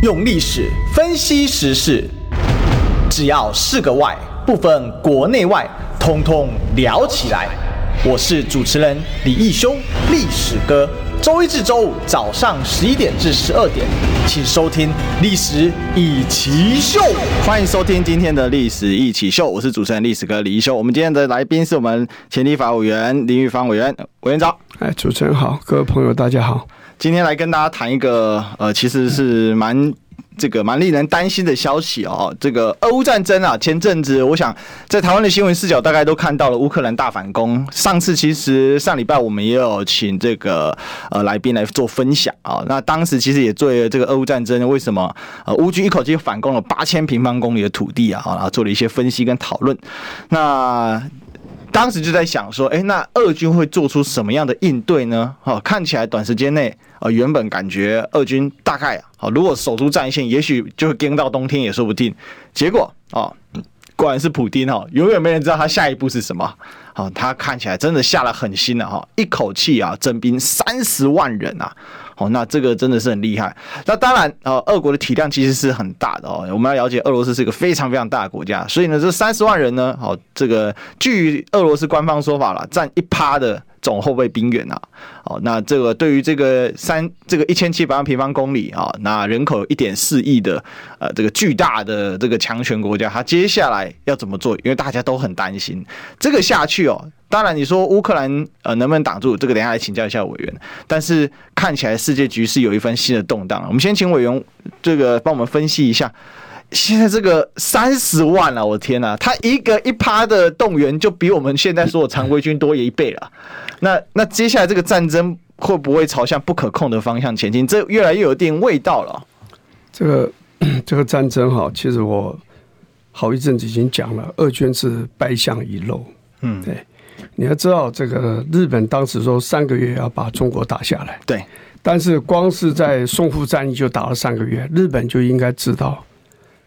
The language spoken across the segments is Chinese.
用历史分析时事，只要是个“外”，不分国内外，通通聊起来。我是主持人李义修，历史哥。周一至周五早上十一点至十二点，请收听《历史一奇秀》。欢迎收听今天的《历史一起秀》，我是主持人历史哥李义修。我们今天的来宾是我们前立法委员林玉芳委员，委员长。哎，主持人好，各位朋友大家好。今天来跟大家谈一个呃，其实是蛮这个蛮令人担心的消息哦。这个俄乌战争啊，前阵子我想在台湾的新闻视角大概都看到了乌克兰大反攻。上次其实上礼拜我们也有请这个呃来宾来做分享啊。那当时其实也做了这个俄乌战争为什么呃乌军一口气反攻了八千平方公里的土地啊，然后做了一些分析跟讨论。那当时就在想说，哎，那俄军会做出什么样的应对呢？哦，看起来短时间内。呃，原本感觉俄军大概啊，如果守住战线，也许就会撑到冬天也说不定。结果啊，果然是普丁哈，永远没人知道他下一步是什么。好，他看起来真的下了狠心了哈，一口气啊征兵三十万人啊。哦，那这个真的是很厉害。那当然，呃，俄国的体量其实是很大的哦。我们要了解，俄罗斯是一个非常非常大的国家，所以呢，这三十万人呢，好，这个据俄罗斯官方说法了，占一趴的。总后备兵员呐，哦，那这个对于这个三这个一千七百万平方公里啊，那人口一点四亿的呃这个巨大的这个强权国家，它接下来要怎么做？因为大家都很担心这个下去哦。当然你说乌克兰呃能不能挡住？这个等下来请教一下委员。但是看起来世界局势有一番新的动荡。我们先请委员这个帮我们分析一下。现在这个三十万了，我天呐，他一个一趴的动员就比我们现在所有常规军多一倍了。那那接下来这个战争会不会朝向不可控的方向前进？这越来越有点味道了。这个 这个战争哈，其实我好一阵子已经讲了，俄军是败相已露。嗯，对，你要知道，这个日本当时说三个月要把中国打下来，对，但是光是在淞沪战役就打了三个月，日本就应该知道。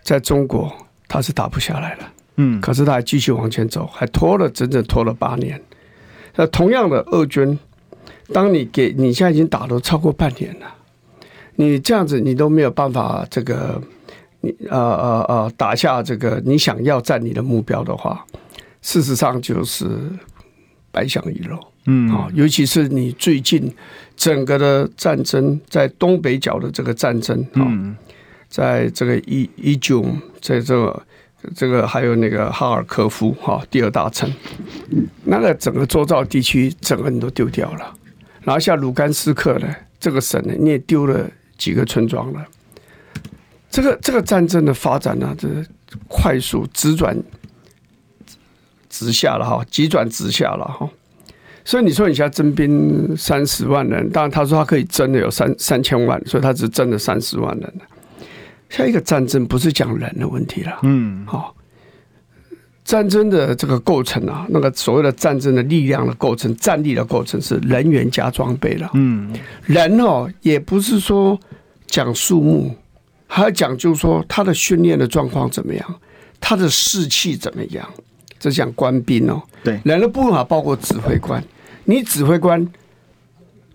在中国，他是打不下来了，嗯，可是他还继续往前走，还拖了整整拖了八年。那同样的，俄军，当你给你现在已经打了超过半年了，你这样子你都没有办法这个，你呃呃呃打下这个你想要占你的目标的话，事实上就是败相已露，嗯啊，尤其是你最近整个的战争在东北角的这个战争，嗯。在这个伊伊久，在这个这个还有那个哈尔科夫哈第二大城，那个整个周遭地区整个人都丢掉了，然后像卢甘斯克呢这个省呢你也丢了几个村庄了，这个这个战争的发展呢，这快速直转直下了哈，急转直下了哈，所以你说你现在征兵三十万人，当然他说他可以征的有三三千万，所以他只征了三十万人。下一个战争不是讲人的问题了，嗯，好，战争的这个构成啊，那个所谓的战争的力量的构成、战力的构成是人员加装备了，嗯，人哦，也不是说讲数目，还要讲就是说他的训练的状况怎么样，他的士气怎么样，这讲官兵哦，对，人的部分包括指挥官，你指挥官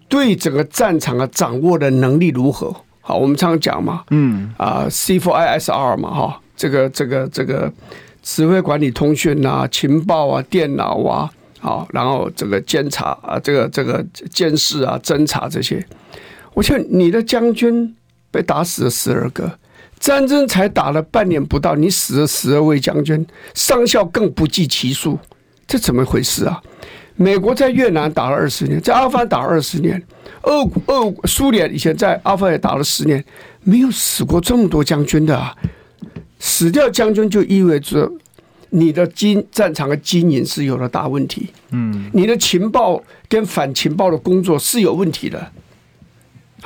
对整个战场的掌握的能力如何？好，我们常常讲嘛，嗯啊，C4ISR 嘛，哈，这个这个这个指挥管理通讯啊，情报啊，电脑啊，好，然后这个监察啊，这个这个监视啊，侦查这些。我想你的将军被打死了十二个，战争才打了半年不到，你死了十二位将军，上校更不计其数，这怎么回事啊？美国在越南打了二十年，在阿富汗打了二十年，俄俄苏联以前在阿富汗也打了十年，没有死过这么多将军的啊！死掉将军就意味着你的经战场的经营是有了大问题，嗯，你的情报跟反情报的工作是有问题的。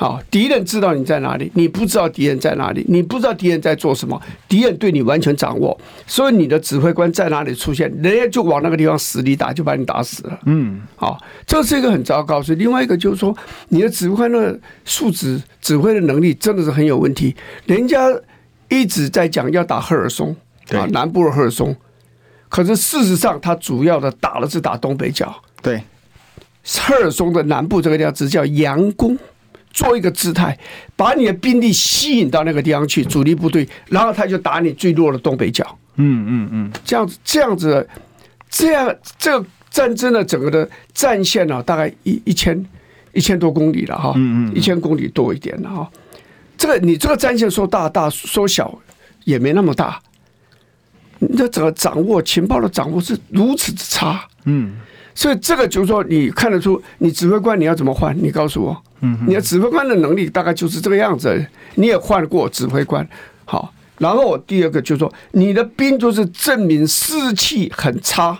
好，敌人知道你在哪里，你不知道敌人在哪里，你不知道敌人在做什么，敌人对你完全掌握，所以你的指挥官在哪里出现，人家就往那个地方死里打，就把你打死了。嗯，好，这是一个很糟糕。所以另外一个就是说，你的指挥官的素质、指挥的能力真的是很有问题。人家一直在讲要打赫尔松啊，南部的赫尔松，可是事实上他主要的打的是打东北角。对，赫尔松的南部这个地方只叫佯攻。做一个姿态，把你的兵力吸引到那个地方去，主力部队，然后他就打你最弱的东北角。嗯嗯嗯，这样子，这样子，这样这个战争的整个的战线呢、啊，大概一一千一千多公里了哈，嗯嗯，一千公里多一点了哈。这个你这个战线说大大，说小也没那么大。你的整个掌握情报的掌握是如此之差，嗯，所以这个就是说，你看得出，你指挥官你要怎么换？你告诉我，嗯，你的指挥官的能力大概就是这个样子。你也换过指挥官，好，然后第二个就是说，你的兵就是证明士气很差，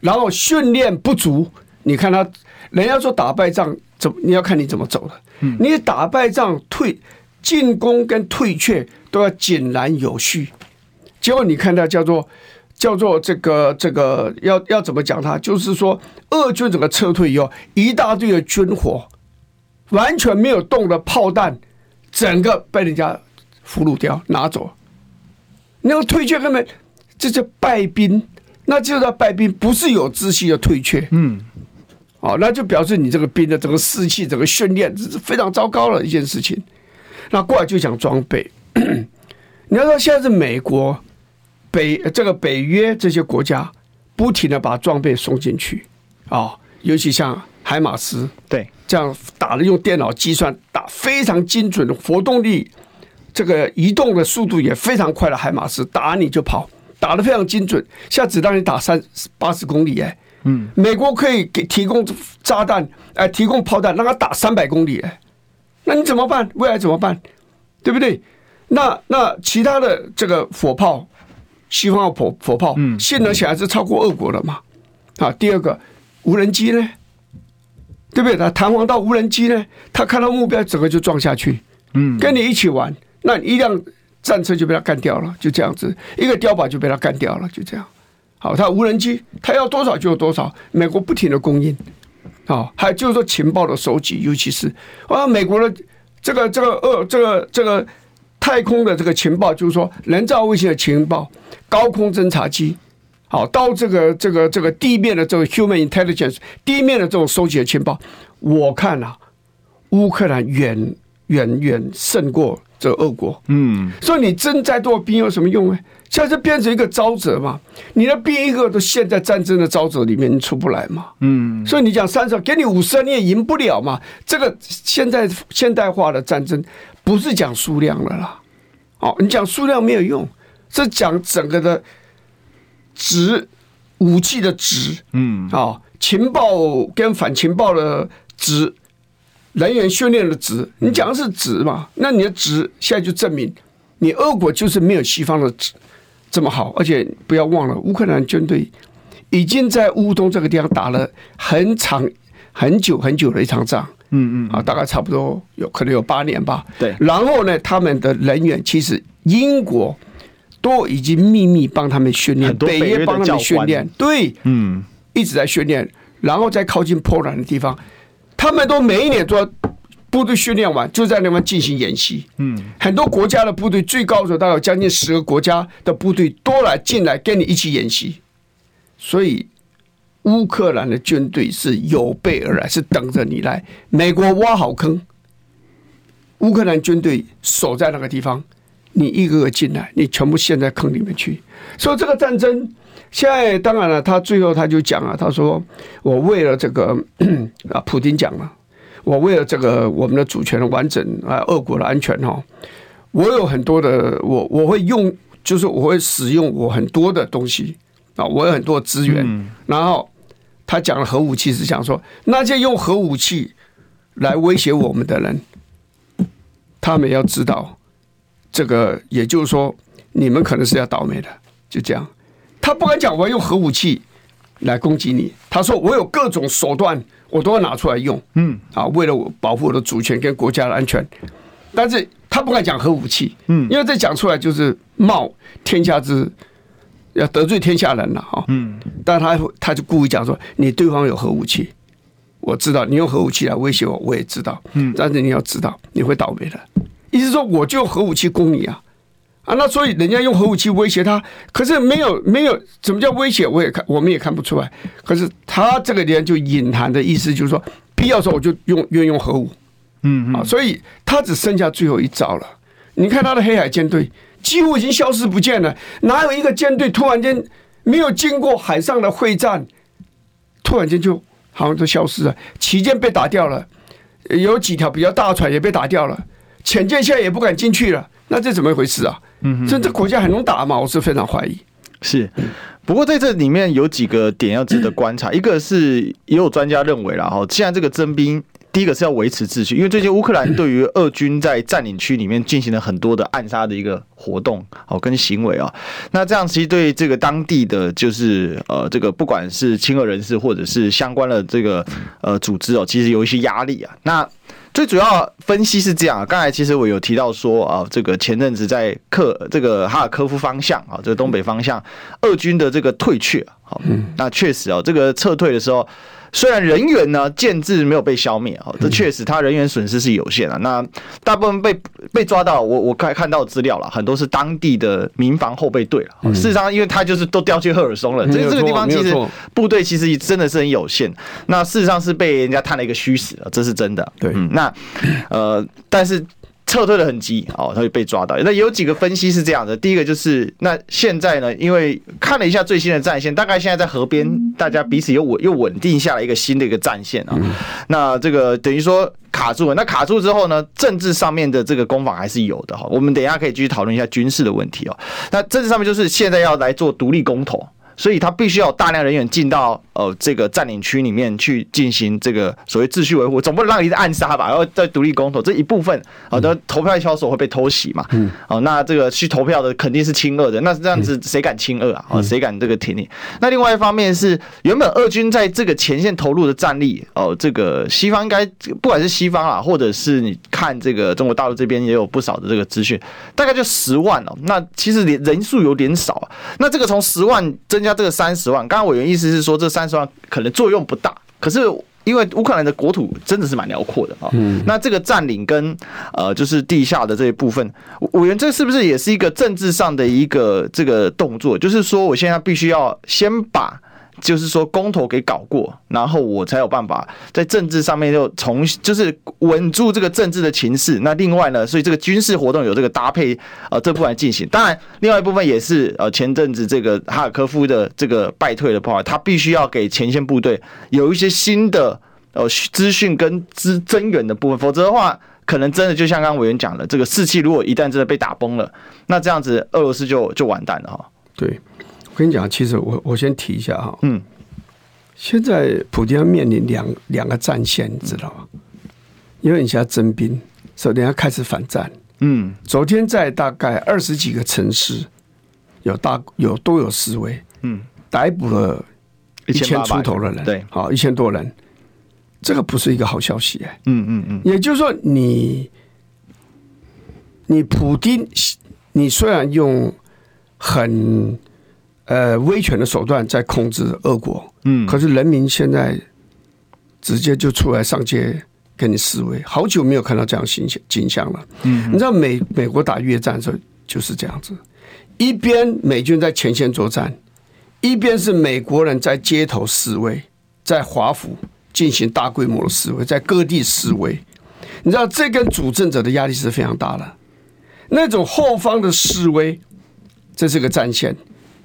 然后训练不足。你看他，人家说打败仗怎么？你要看你怎么走了。嗯，你打败仗退进攻跟退却都要井然有序。结果你看他叫做叫做这个这个要要怎么讲他？就是说，俄军整个撤退以后，一大堆的军火，完全没有动的炮弹，整个被人家俘虏掉拿走。那个退却根本这叫败兵，那就叫败兵，不是有秩序的退却。嗯，哦，那就表示你这个兵的整个士气、整个训练这是非常糟糕的一件事情。那过来就讲装备，你要说现在是美国。北这个北约这些国家不停的把装备送进去啊，尤其像海马斯，对，这样打的用电脑计算打非常精准的活动力，这个移动的速度也非常快的海马斯，打你就跑，打的非常精准，下子弹你打三八十公里哎，嗯，美国可以给提供炸弹哎，提供炮弹让他打三百公里哎，那你怎么办？未来怎么办？对不对？那那其他的这个火炮。西方的火火炮，性能显然是超过俄国的嘛？啊，第二个无人机呢，对不对？他弹簧到无人机呢，他看到目标，整个就撞下去。嗯，跟你一起玩，那一辆战车就被他干掉了，就这样子，一个碉堡就被他干掉了，就这样。好，他无人机，他要多少就有多少，美国不停的供应。啊，还有就是说情报的收集，尤其是啊，美国的这个这个呃这个这个太空的这个情报，就是说人造卫星的情报。高空侦察机，好，到这个这个这个地面的这个 human intelligence 地面的这种收集的情报，我看啊，乌克兰远远远胜过这俄国。嗯，所以你征再多兵有什么用呢？现在就变成一个沼泽嘛，你的兵一个都陷在战争的沼泽里面，你出不来嘛。嗯，所以你讲三十，给你五十，你也赢不了嘛。这个现在现代化的战争不是讲数量了啦，哦，你讲数量没有用。是讲整个的值，武器的值，嗯，啊，情报跟反情报的值，人员训练的值，你讲的是值嘛？那你的值现在就证明，你俄国就是没有西方的值这么好，而且不要忘了，乌克兰军队已经在乌东这个地方打了很长、很久、很久的一场仗，嗯嗯，啊，大概差不多有可能有八年吧。对，然后呢，他们的人员其实英国。都已经秘密帮他们训练，北约帮他们训练，对，嗯，一直在训练，然后在靠近波兰的地方，他们都每一年都要部队训练完，就在那边进行演习，嗯，很多国家的部队最高的时候，大概有将近十个国家的部队都来进来跟你一起演习，所以乌克兰的军队是有备而来，是等着你来。美国挖好坑，乌克兰军队守在那个地方。你一个个进来，你全部陷在坑里面去。所以这个战争现在当然了，他最后他就讲了，他说：“我为了这个 啊，普京讲了，我为了这个我们的主权的完整啊，俄国的安全哈，我有很多的我我会用，就是我会使用我很多的东西啊，我有很多资源。然后他讲了核武器是讲说，那些用核武器来威胁我们的人，他们要知道。”这个也就是说，你们可能是要倒霉的，就这样。他不敢讲我要用核武器来攻击你，他说我有各种手段，我都要拿出来用。嗯，啊，为了我保护我的主权跟国家的安全，但是他不敢讲核武器。嗯，因为这讲出来就是冒天下之要得罪天下人了哈。嗯，但他他就故意讲说，你对方有核武器，我知道你用核武器来威胁我，我也知道。嗯，但是你要知道，你会倒霉的。意思说，我就用核武器攻你啊，啊，那所以人家用核武器威胁他，可是没有没有，什么叫威胁？我也看，我们也看不出来。可是他这个人就隐含的意思就是说，必要时候我就用运用核武，嗯啊，所以他只剩下最后一招了。你看他的黑海舰队几乎已经消失不见了，哪有一个舰队突然间没有经过海上的会战，突然间就好像都消失了？旗舰被打掉了，有几条比较大船也被打掉了，潜舰现在也不敢进去了，那这怎么回事啊？嗯，这这国家还能打吗？我是非常怀疑。是，不过在这里面有几个点要值得观察，一个是也有专家认为了哈，现在这个征兵。第一个是要维持秩序，因为最近乌克兰对于俄军在占领区里面进行了很多的暗杀的一个活动哦，跟行为啊，那这样其实对这个当地的就是呃这个不管是亲俄人士或者是相关的这个呃组织哦，其实有一些压力啊。那最主要分析是这样啊，刚才其实我有提到说啊，这个前阵子在克这个哈尔科夫方向啊，这个东北方向，俄军的这个退却，好，那确实啊，这个撤退的时候。虽然人员呢建制没有被消灭啊，这确实他人员损失是有限的。那大部分被被抓到，我我看看到资料了，很多是当地的民防后备队了。事实上，因为他就是都调去赫尔松了，这个这个地方其实部队其实真的是很有限。那事实上是被人家探了一个虚实了，这是真的。对，那呃，但是。撤退的很急哦，他就被抓到。那有几个分析是这样的：第一个就是，那现在呢，因为看了一下最新的战线，大概现在在河边，大家彼此又稳又稳定下来一个新的一个战线啊。那这个等于说卡住了。那卡住之后呢，政治上面的这个攻防还是有的哈。我们等一下可以继续讨论一下军事的问题哦。那政治上面就是现在要来做独立公投。所以他必须要有大量人员进到呃这个占领区里面去进行这个所谓秩序维护，总不能让你暗杀吧？然后再独立公投这一部分，好的投票销售会被偷袭嘛？嗯，哦，那这个去投票的肯定是亲俄的，那这样子谁敢亲俄啊？啊，谁敢这个挺你？那另外一方面是原本俄军在这个前线投入的战力哦，这个西方应该不管是西方啊，或者是你看这个中国大陆这边也有不少的这个资讯，大概就十万哦。那其实连人数有点少啊。那这个从十万增加。这个三十万，刚刚委员意思是说，这三十万可能作用不大，可是因为乌克兰的国土真的是蛮辽阔的啊，嗯，那这个占领跟呃，就是地下的这一部分，委员这是不是也是一个政治上的一个这个动作？就是说，我现在必须要先把。就是说公投给搞过，然后我才有办法在政治上面又重，就是稳住这个政治的情势。那另外呢，所以这个军事活动有这个搭配，呃，这部分进行。当然，另外一部分也是呃，前阵子这个哈尔科夫的这个败退的话，他必须要给前线部队有一些新的呃资讯跟资增援的部分，否则的话，可能真的就像刚刚委员讲的，这个士气如果一旦真的被打崩了，那这样子俄罗斯就就完蛋了哈。对。我跟你讲，其实我我先提一下哈，嗯，现在普京要面临两两个战线，你知道吗？因为你现在征兵，所以人家开始反战，嗯，昨天在大概二十几个城市有大有都有示威，嗯，逮捕了一千出头的人，对，好一千多人，这个不是一个好消息哎，嗯嗯嗯，也就是说你你普京，你虽然用很呃，威权的手段在控制俄国，嗯，可是人民现在直接就出来上街跟你示威，好久没有看到这样形象景象了，嗯，你知道美美国打越战的时候就是这样子，一边美军在前线作战，一边是美国人在街头示威，在华府进行大规模的示威，在各地示威，你知道这跟主政者的压力是非常大的，那种后方的示威，这是个战线。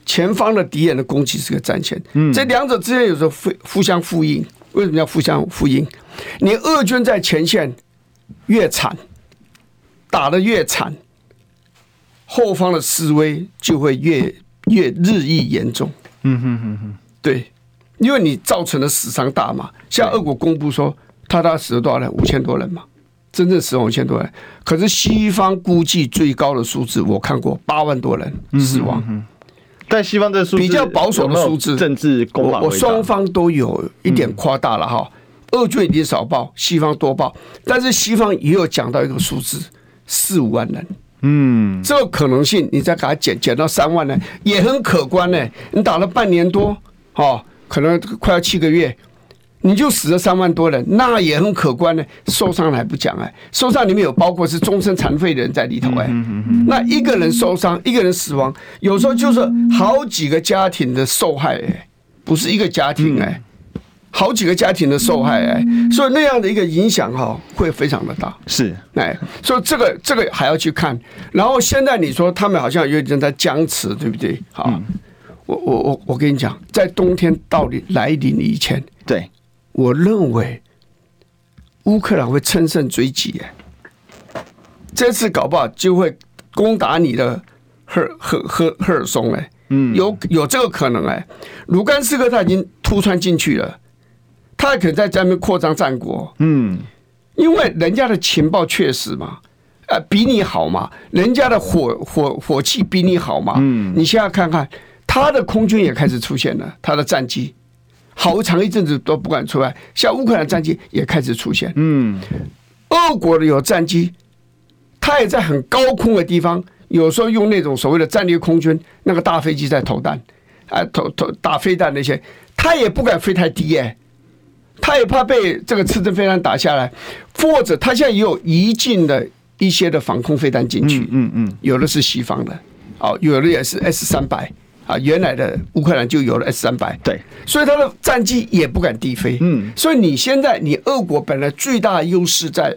前方的敌人的攻击是个战线，嗯，这两者之间有时候互互相呼应。为什么要互相呼应？你俄军在前线越惨，打得越惨，后方的示威就会越越日益严重。嗯哼哼哼，对，因为你造成的死伤大嘛。像俄国公布说，他他死了多少人？五千多人嘛，真正死亡五千多人。可是西方估计最高的数字，我看过八万多人死亡。嗯在西方的数字比较保守的数字，政治攻防，我双方都有一点夸大了哈。俄军已经少报，西方多报，但是西方也有讲到一个数字，四五万人。嗯，这个可能性，你再给它减减到三万呢，也很可观呢。你打了半年多，哦，可能快要七个月。你就死了三万多人，那也很可观呢。受伤还不讲哎，受伤里面有包括是终身残废的人在里头哎。那一个人受伤，一个人死亡，有时候就是好几个家庭的受害哎，不是一个家庭哎，好几个家庭的受害哎，所以那样的一个影响哈会非常的大。是哎，所以这个这个还要去看。然后现在你说他们好像有点在僵持，对不对？好，我我我我跟你讲，在冬天到底来临以前，对，我认为乌克兰会乘胜追击哎。这次搞不好就会攻打你的赫赫赫赫尔松哎，嗯，有有这个可能哎。卢甘斯克他已经突穿进去了，他还可能在这边扩张战果，嗯，因为人家的情报确实嘛，呃，比你好嘛，人家的火火火器比你好嘛，嗯，你现在看看他的空军也开始出现了，他的战机好长一阵子都不敢出来，像乌克兰战机也开始出现，嗯，俄国的有战机。他也在很高空的地方，有时候用那种所谓的战略空军那个大飞机在投弹，啊，投投打飞弹那些，他也不敢飞太低哎，他也怕被这个刺针飞弹打下来，或者他现在也有移进的一些的防空飞弹进去，嗯嗯，有的是西方的，哦，有的也是 S 三百啊，原来的乌克兰就有了 S 三百，对，所以他的战机也不敢低飞，嗯，所以你现在你俄国本来最大的优势在。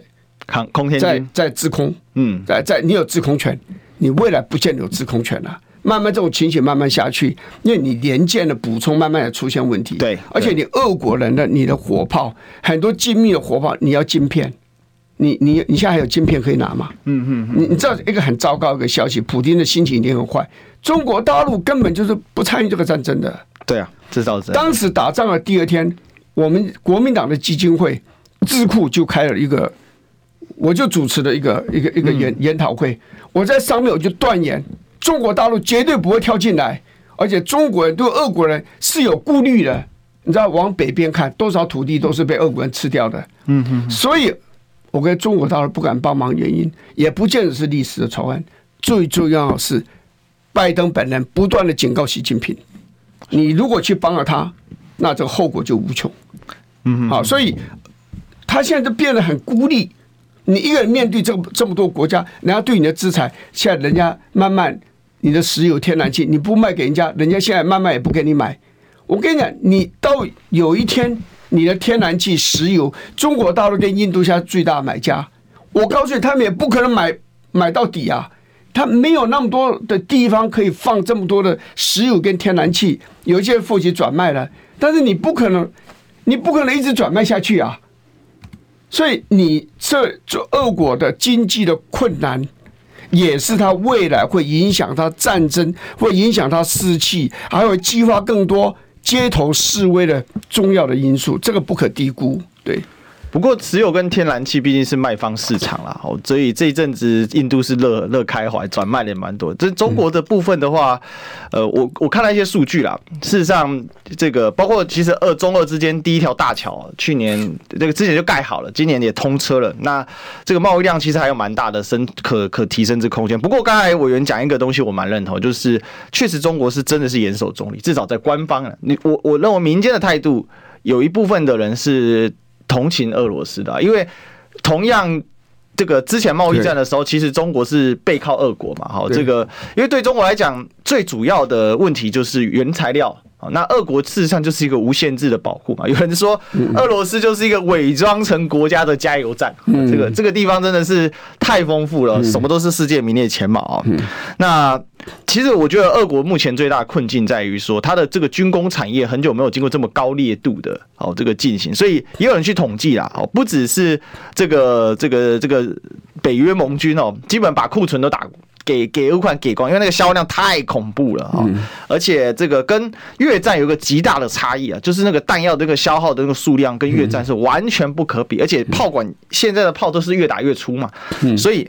航空天在在制空，嗯，在在你有制空权，你未来不见得有制空权了，啊。慢慢这种情形慢慢下去，因为你连舰的补充慢慢的出现问题。对，而且你俄国人的你的火炮很多精密的火炮，你要晶片，你你你现在还有晶片可以拿吗？嗯嗯，你你知道一个很糟糕的一个消息，普京的心情一定很坏。中国大陆根本就是不参与这个战争的。对啊，这倒是。当时打仗的第二天，我们国民党的基金会智库就开了一个。我就主持了一个一个一个研研讨会，我在上面我就断言，中国大陆绝对不会跳进来，而且中国人对俄国人是有顾虑的。你知道往北边看，多少土地都是被俄国人吃掉的。嗯嗯。所以，我跟中国大陆不敢帮忙，原因也不见得是历史的仇恨，最重要的是拜登本人不断的警告习近平，你如果去帮了他，那这个后果就无穷。嗯嗯。好，所以他现在就变得很孤立。你一个人面对这么这么多国家，人家对你的制裁，现在人家慢慢你的石油、天然气你不卖给人家，人家现在慢慢也不给你买。我跟你讲，你到有一天你的天然气、石油，中国大陆跟印度现在最大买家，我告诉你，他们也不可能买买到底啊，他没有那么多的地方可以放这么多的石油跟天然气，有一些负责转卖了，但是你不可能，你不可能一直转卖下去啊。所以你这这俄国的经济的困难，也是他未来会影响他战争，会影响他士气，还会激发更多街头示威的重要的因素，这个不可低估，对。不过，石油跟天然气毕竟是卖方市场啦，哦，所以这一阵子印度是乐乐开怀，转卖的也蛮多。这中国的部分的话，呃，我我看了一些数据啦。事实上，这个包括其实二中二之间第一条大桥，去年这个之前就盖好了，今年也通车了。那这个贸易量其实还有蛮大的升可可提升之空间。不过，刚才委员讲一个东西，我蛮认同，就是确实中国是真的是严守中立，至少在官方啊，你我我认为民间的态度有一部分的人是。同情俄罗斯的，因为同样这个之前贸易战的时候，其实中国是背靠俄国嘛，哈，这个因为对中国来讲，最主要的问题就是原材料啊。那俄国事实上就是一个无限制的保护嘛。有人说，俄罗斯就是一个伪装成国家的加油站。这个这个地方真的是太丰富了，什么都是世界名列前茅啊。那其实我觉得，俄国目前最大的困境在于说，它的这个军工产业很久没有经过这么高烈度的哦这个进行，所以也有人去统计啦。哦，不只是这个这个这个北约盟军哦，基本把库存都打。给给乌克兰给光，因为那个销量太恐怖了啊！而且这个跟越战有个极大的差异啊，就是那个弹药这个消耗的那个数量跟越战是完全不可比，而且炮管现在的炮都是越打越粗嘛，所以。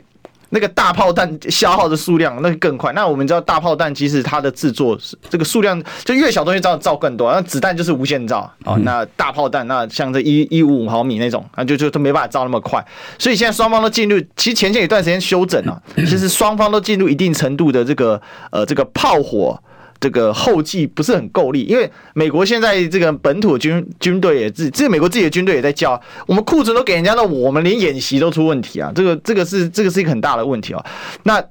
那个大炮弹消耗的数量那个更快。那我们知道大炮弹其实它的制作是这个数量就越小东西造造更多，那子弹就是无限造啊。那大炮弹那像这一一五五毫米那种啊，就就都没办法造那么快。所以现在双方都进入，其实前线一段时间休整了，其实双方都进入一定程度的这个呃这个炮火。这个后继不是很够力，因为美国现在这个本土军军队也自，这美国自己的军队也在叫，我们库存都给人家了，我们连演习都出问题啊，这个这个是这个是一个很大的问题啊。那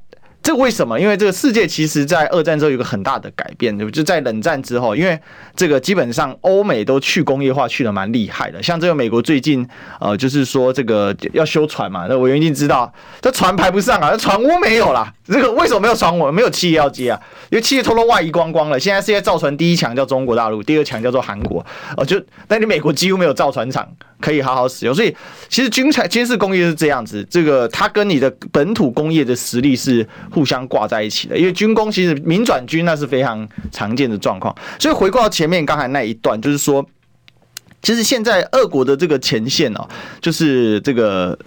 这为什么？因为这个世界其实，在二战之后有一个很大的改变，对不？就在冷战之后，因为这个基本上欧美都去工业化去得蛮厉害的。像这个美国最近呃，就是说这个要修船嘛，那我一定知道，这船排不上啊，船坞没有啦。这个为什么没有船坞？没有企业要接啊？因为企业通通外移光光了。现在世界造船第一强叫中国大陆，第二强叫做韩国。哦，就但你美国几乎没有造船厂可以好好使用，所以其实军产军事工业是这样子，这个它跟你的本土工业的实力是。互相挂在一起的，因为军工其实民转军那是非常常见的状况，所以回过到前面刚才那一段，就是说，其实现在俄国的这个前线哦，就是这个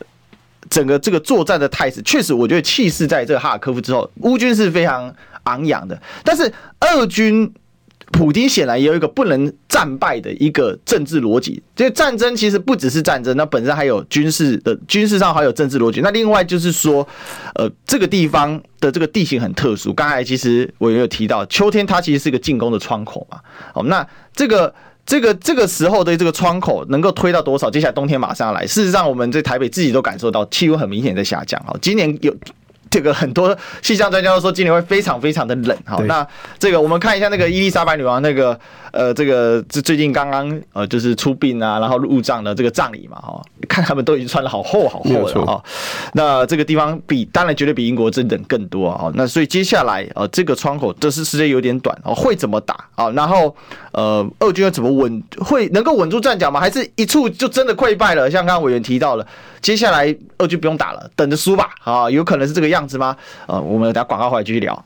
整个这个作战的态势，确实我觉得气势在这个哈尔科夫之后，乌军是非常昂扬的，但是俄军。普京显然也有一个不能战败的一个政治逻辑，这个战争其实不只是战争，那本身还有军事的军事上还有政治逻辑。那另外就是说，呃，这个地方的这个地形很特殊。刚才其实我也有提到，秋天它其实是一个进攻的窗口嘛。好，那这个这个这个时候的这个窗口能够推到多少？接下来冬天马上要来。事实上，我们在台北自己都感受到气温很明显在下降。好，今年有。这个很多气象专家都说今年会非常非常的冷。好，那这个我们看一下那个伊丽莎白女王那个呃，这个这最近刚刚呃就是出殡啊，然后入葬的这个葬礼嘛，哈，看他们都已经穿的好厚好厚了啊。那这个地方比当然绝对比英国真冷更多啊。那所以接下来呃这个窗口这是时间有点短哦，会怎么打啊？然后呃俄军要怎么稳会能够稳住战脚吗？还是一触就真的溃败了？像刚刚委员提到了，接下来俄军不用打了，等着输吧啊，有可能是这个样子吗？呃，我们等下广告回来继续聊。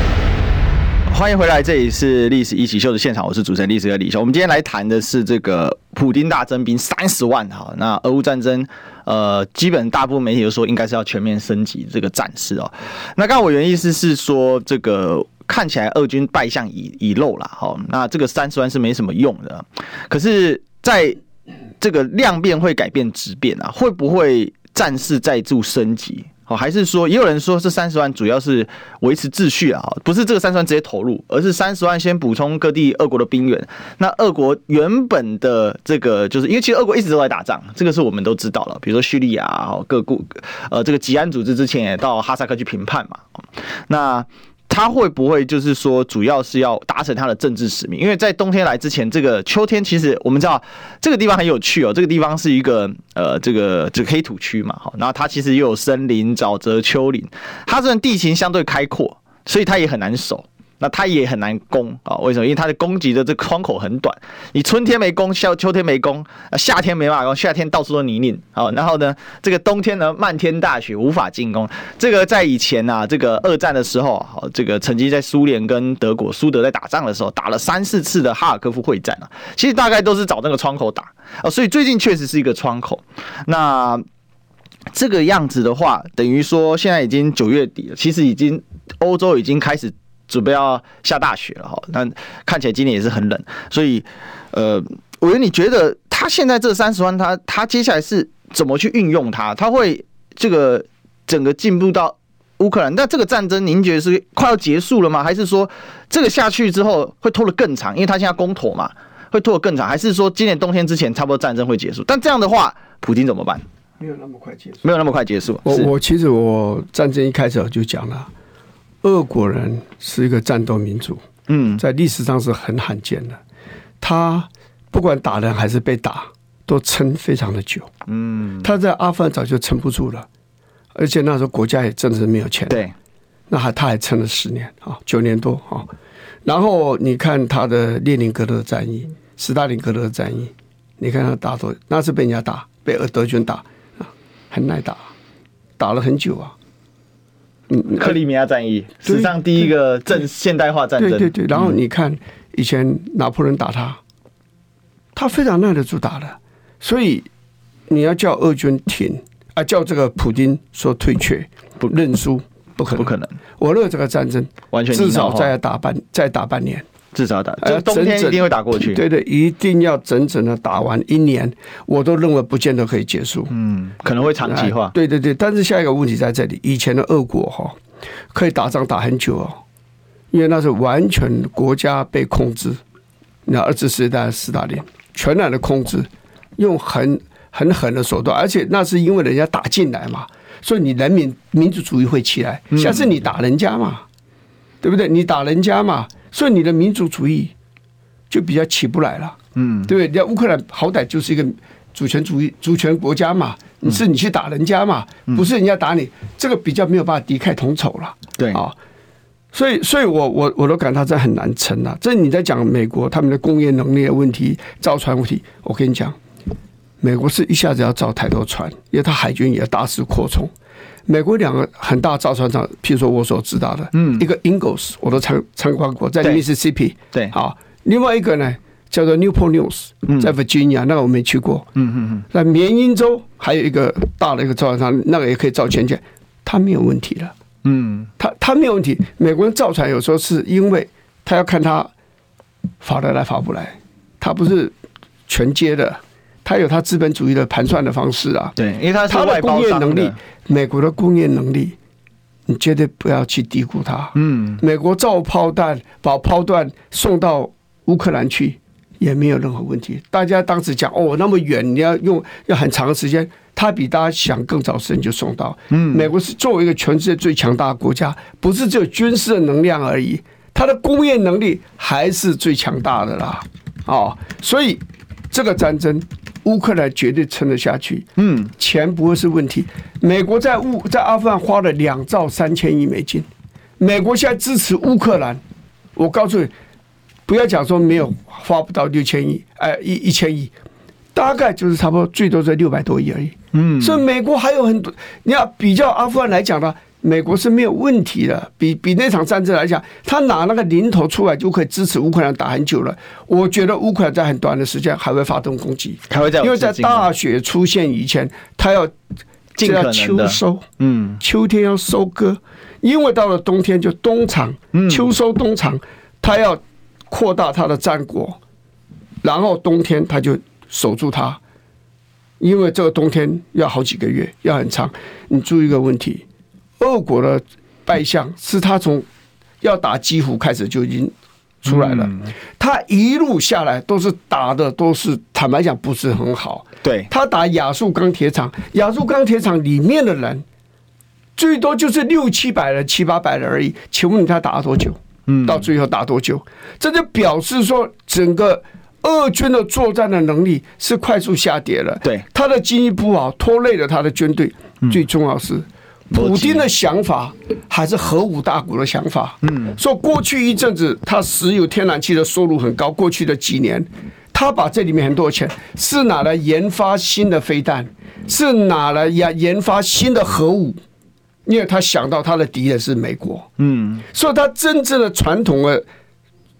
欢迎回来，这里是历史一起秀的现场，我是主持人历史哥李修。我们今天来谈的是这个普丁大征兵三十万哈，那俄乌战争，呃，基本大部分媒体都说应该是要全面升级这个战事哦。那刚刚我原意思是说，这个看起来俄军败相已已露了哈，那这个三十万是没什么用的，可是在这个量变会改变质变啊，会不会战事再度升级？哦，还是说，也有人说这三十万主要是维持秩序啊，不是这个三十万直接投入，而是三十万先补充各地俄国的兵员。那俄国原本的这个，就是因为其实俄国一直都在打仗，这个是我们都知道了。比如说叙利亚，各国，呃，这个吉安组织之前也到哈萨克去评判嘛。那他会不会就是说，主要是要达成他的政治使命？因为在冬天来之前，这个秋天其实我们知道这个地方很有趣哦，这个地方是一个呃，这个这个黑土区嘛，好，然后它其实又有森林、沼泽、丘陵，它这种地形相对开阔，所以它也很难守。那它也很难攻啊？为什么？因为它的攻击的这个窗口很短。你春天没攻，夏秋天没攻，啊夏天没办法攻，夏天到处都泥泞。好，然后呢，这个冬天呢，漫天大雪，无法进攻。这个在以前啊，这个二战的时候，好，这个曾经在苏联跟德国苏德在打仗的时候，打了三四次的哈尔科夫会战啊，其实大概都是找那个窗口打啊。所以最近确实是一个窗口。那这个样子的话，等于说现在已经九月底了，其实已经欧洲已经开始。准备要下大雪了哈，那看起来今年也是很冷，所以，呃，我觉得你觉得他现在这三十万，他他接下来是怎么去运用它？他会这个整个进步到乌克兰？那这个战争您觉得是快要结束了吗？还是说这个下去之后会拖得更长？因为他现在公投嘛，会拖得更长？还是说今年冬天之前差不多战争会结束？但这样的话，普京怎么办？没有那么快结束，没有那么快结束。我我其实我战争一开始我就讲了。俄国人是一个战斗民族，嗯，在历史上是很罕见的。他不管打人还是被打，都撑非常的久，嗯。他在阿富汗早就撑不住了，而且那时候国家也真的是没有钱，对。那还他还撑了十年啊，九年多啊。然后你看他的列宁格勒战役、斯大林格勒战役，你看他打多，那是被人家打，被俄德军打啊，很耐打，打了很久啊。克里米亚战役史上第一个正现代化战争。对对对，然后你看以前拿破仑打他，他非常耐得住打的。所以你要叫俄军停啊，叫这个普京说退却不认输，不可能，不可能。我认为这个战争完全至少再打半，再打半年，至少打。这冬天一定会打过去。对对，一定要整整的打完一年，我都认为不见得可以结束。嗯，可能会长期化。对对对，但是下一个问题在这里，以前的俄国哈可以打仗打很久哦，因为那是完全国家被控制。那二次世界大战斯大林全然的控制，用很很狠的手段，而且那是因为人家打进来嘛，所以你人民民族主义会起来。下次你打人家嘛，对不对？你打人家嘛，所以你的民族主义就比较起不来了。嗯，对不对？你乌克兰好歹就是一个主权主义主权国家嘛，你是你去打人家嘛，不是人家打你，这个比较没有办法敌忾同仇了。对啊。所以，所以我我我都感到这很难撑啊！这你在讲美国他们的工业能力的问题、造船问题，我跟你讲，美国是一下子要造太多船，因为它海军也要大肆扩充。美国两个很大造船厂，譬如说我所知道的，嗯，一个 Ingalls 我都参参观过，在 Mississippi，对，好，另外一个呢叫做 Newport News，在 Virginia，那个我没去过，嗯嗯嗯，在缅因州还有一个大的一个造船厂，那个也可以造潜艇，它没有问题的。嗯，他他没有问题。美国人造船有时候是因为他要看他划得来划不来，他不是全接的，他有他资本主义的盘算的方式啊。对，因为他是他的工业能力，美国的工业能力，你绝对不要去低估它。嗯，美国造炮弹把炮弹送到乌克兰去也没有任何问题。大家当时讲哦，那么远，你要用要很长的时间。他比大家想更早时间就送到。嗯，美国是作为一个全世界最强大的国家，不是只有军事的能量而已，它的工业能力还是最强大的啦。哦，所以这个战争，乌克兰绝对撑得下去。嗯，钱不会是问题。美国在乌在阿富汗花了两兆三千亿美金，美国现在支持乌克兰，我告诉你，不要讲说没有花不到六千亿，哎，一一千亿。大概就是差不多，最多在六百多亿而已。嗯，所以美国还有很多，你要比较阿富汗来讲呢，美国是没有问题的。比比那场战争来讲，他拿那个零头出来就可以支持乌克兰打很久了。我觉得乌克兰在很短的时间还会发动攻击，还会在，因为在大雪出现以前，他要尽可能秋收，嗯，秋天要收割，因为到了冬天就冬藏，秋收冬藏，他要扩大他的战果，然后冬天他就。守住他，因为这个冬天要好几个月，要很长。你注意一个问题，俄国的败相是他从要打基辅开始就已经出来了，他一路下来都是打的都是坦白讲不是很好。对，他打亚速钢铁厂，亚速钢铁厂里面的人最多就是六七百人、七八百人而已。请问他打了多久？嗯，到最后打多久？这就表示说整个。俄军的作战的能力是快速下跌了，对他的经济不好，拖累了他的军队。最重要是，普丁的想法还是核武大国的想法。嗯，说过去一阵子，他石油、天然气的收入很高。过去的几年，他把这里面很多钱是拿来研发新的飞弹，是拿来研研发新的核武，因为他想到他的敌人是美国。嗯，所以他真正的传统的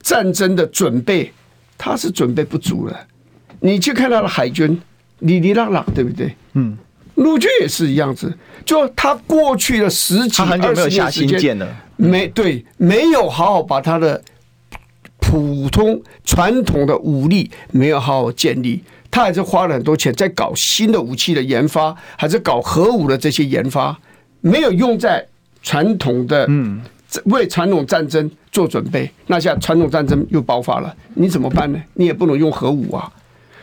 战争的准备。他是准备不足了，你去看他的海军，哩哩啦啦，对不对？嗯，陆军也是一样子，就他过去的十几二十年时间，没对，没有好好把他的普通传统的武力没有好好建立，他还是花了很多钱在搞新的武器的研发，还是搞核武的这些研发，没有用在传统的嗯。为传统战争做准备，那现在传统战争又爆发了，你怎么办呢？你也不能用核武啊，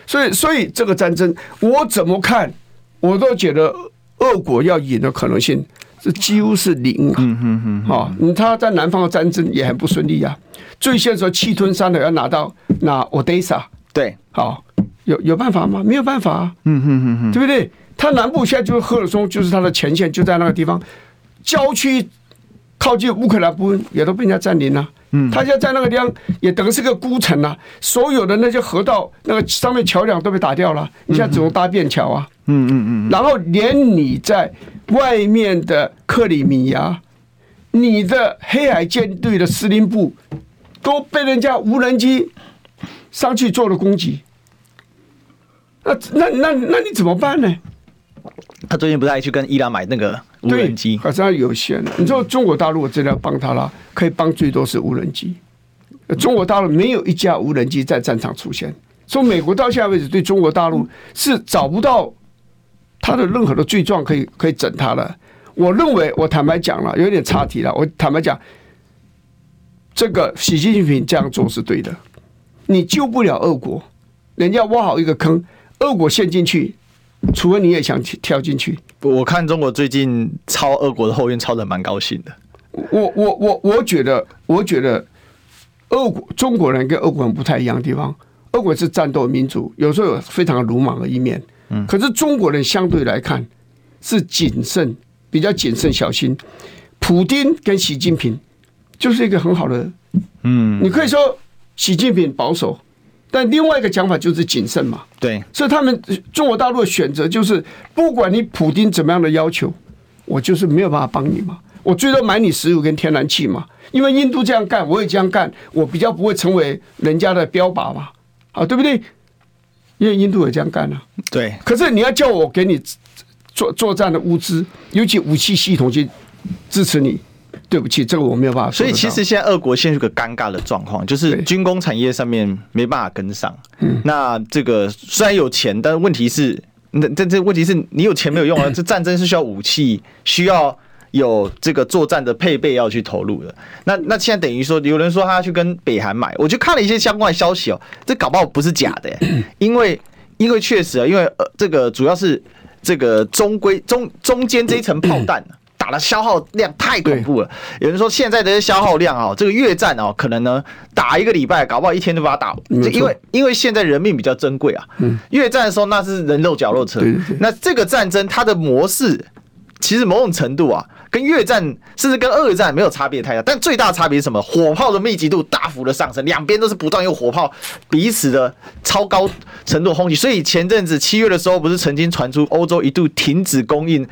所以，所以这个战争我怎么看，我都觉得俄国要赢的可能性是几乎是零啊。嗯嗯嗯。啊，他在南方的战争也很不顺利啊。最先说气吞山的要拿到那 Odessa，对，好，有有办法吗？没有办法啊。嗯嗯嗯嗯，对不对？他南部现在就是赫尔松，就是他的前线，就在那个地方，郊区。靠近乌克兰部分也都被人家占领了，嗯，他现在在那个地方也等于是个孤城了，所有的那些河道那个上面桥梁都被打掉了，你现在只能搭便桥啊，嗯嗯嗯嗯，然后连你在外面的克里米亚，你的黑海舰队的司令部都被人家无人机上去做了攻击，那那那那你怎么办呢？他最近不是还去跟伊朗买那个无人机？可是他有限。你知道中国大陆真的要帮他了，可以帮最多是无人机。中国大陆没有一架无人机在战场出现，从美国到现在为止，对中国大陆是找不到他的任何的罪状可以可以整他了。我认为，我坦白讲了，有点差题了。我坦白讲，这个习近平这样做是对的。你救不了俄国，人家挖好一个坑，俄国陷进去，除非你也想跳进去。我看中国最近抄俄国的后院抄的蛮高兴的。我我我我觉得，我觉得。俄国中国人跟俄国人不太一样的地方，俄国是战斗民族，有时候有非常鲁莽的一面。嗯，可是中国人相对来看是谨慎，比较谨慎小心。普京跟习近平就是一个很好的，嗯，你可以说习近平保守，但另外一个讲法就是谨慎嘛。对，所以他们中国大陆的选择就是，不管你普京怎么样的要求，我就是没有办法帮你嘛。我最多买你石油跟天然气嘛，因为印度这样干，我也这样干，我比较不会成为人家的标靶嘛，啊，对不对？因为印度也这样干啊。对。可是你要叫我给你作作战的物资，尤其武器系统去支持你，对不起，这个我没有办法。所以其实现在俄国陷入个尴尬的状况，就是军工产业上面没办法跟上。嗯。那这个虽然有钱，但是问题是，那这这问题是你有钱没有用啊？这战争是需要武器，需要。有这个作战的配备要去投入的，那那现在等于说，有人说他要去跟北韩买，我就看了一些相关的消息哦，这搞不好不是假的，因为因为确实啊，因为呃这个主要是这个中规中中间这一层炮弹打的消耗量太恐怖了，有人说现在的消耗量啊，这个越战哦，可能呢打一个礼拜，搞不好一天就把它打，因为因为现在人命比较珍贵啊，越战的时候那是人肉绞肉车，那这个战争它的模式其实某种程度啊。跟越战甚至跟二战没有差别太大，但最大差别是什么？火炮的密集度大幅的上升，两边都是不断用火炮彼此的超高程度轰击。所以前阵子七月的时候，不是曾经传出欧洲一度停止供应。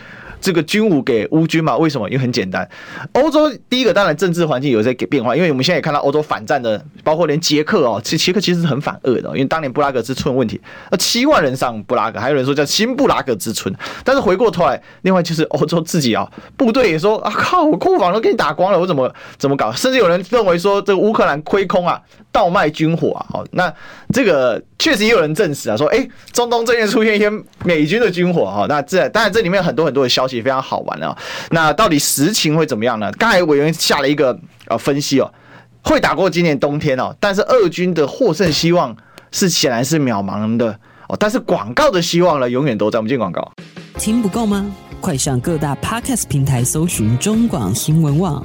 这个军武给乌军嘛？为什么？因为很简单，欧洲第一个当然政治环境有在给变化，因为我们现在也看到欧洲反战的，包括连捷克哦，其实捷克其实是很反俄的，因为当年布拉格之春问题，那七万人上布拉格，还有人说叫新布拉格之春。但是回过头来，另外就是欧洲自己啊，部队也说啊靠，我库房都给你打光了，我怎么怎么搞？甚至有人认为说这个乌克兰亏空啊，倒卖军火啊。好，那这个确实也有人证实啊，说哎，中东这边出现一些美军的军火哈。那这当然这里面很多很多的消息。非常好玩啊！那到底实情会怎么样呢？刚才委员下了一个呃分析哦，会打过今年冬天哦，但是俄军的获胜希望是显然是渺茫的哦。但是广告的希望呢，永远都在。我们进广告，听不够吗？快上各大 Podcast 平台搜寻中广新闻网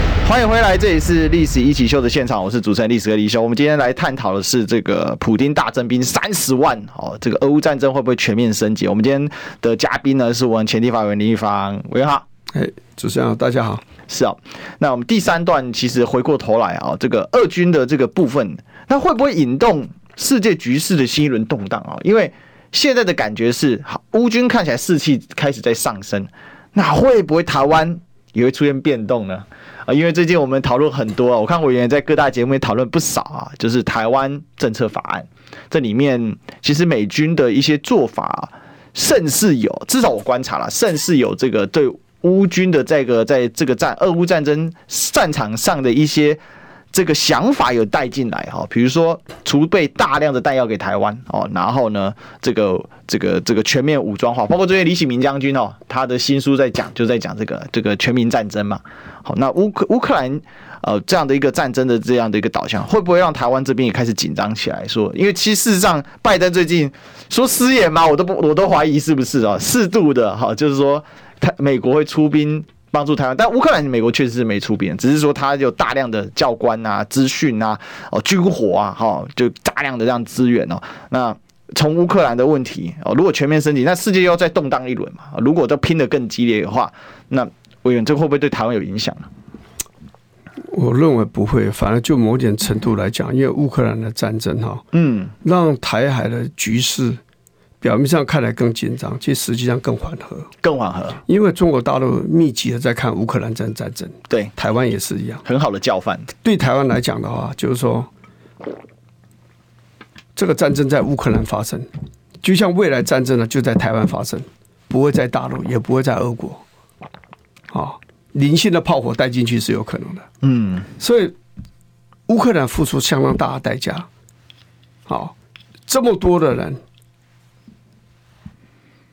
欢迎回来，这里是《历史一起秀》的现场，我是主持人历史哥李易修。我们今天来探讨的是这个普丁大征兵三十万哦，这个俄乌战争会不会全面升级？我们今天的嘉宾呢，是我们前立法委员林义方委员好。哎，主持人好，大家好。是啊，那我们第三段其实回过头来啊，这个俄军的这个部分。那会不会引动世界局势的新一轮动荡啊？因为现在的感觉是，好，乌军看起来士气开始在上升，那会不会台湾也会出现变动呢？啊，因为最近我们讨论很多，我看委员在各大节目也讨论不少啊，就是台湾政策法案，这里面其实美军的一些做法，甚是有，至少我观察了，甚是有这个对乌军的这个在这个战俄乌战争战场上的一些。这个想法有带进来哈，比如说储备大量的弹药给台湾哦，然后呢，这个这个这个全面武装化，包括最近李启明将军哦，他的新书在讲，就在讲这个这个全民战争嘛。好，那乌克乌克兰呃这样的一个战争的这样的一个导向，会不会让台湾这边也开始紧张起来？说，因为其实事实上，拜登最近说失言嘛，我都不我都怀疑是不是啊，适度的哈，就是说他美国会出兵。帮助台湾，但乌克兰美国确实是没出兵，只是说他有大量的教官啊、资讯啊、哦军火啊，哈，就大量的这样资源哦。那从乌克兰的问题哦，如果全面升级，那世界又要再动荡一轮嘛。如果都拼得更激烈的话，那委员这会不会对台湾有影响呢？我认为不会，反而就某点程度来讲，因为乌克兰的战争哈，嗯，让台海的局势表面上看来更紧张，其实实际上更缓和，更缓和。因为中国大陆密集的在看乌克兰战战争，对，台湾也是一样，很好的教范。对台湾来讲的话，就是说，这个战争在乌克兰发生，就像未来战争呢就在台湾发生，不会在大陆，也不会在俄国，啊。零星的炮火带进去是有可能的，嗯，所以乌克兰付出相当大的代价。好，这么多的人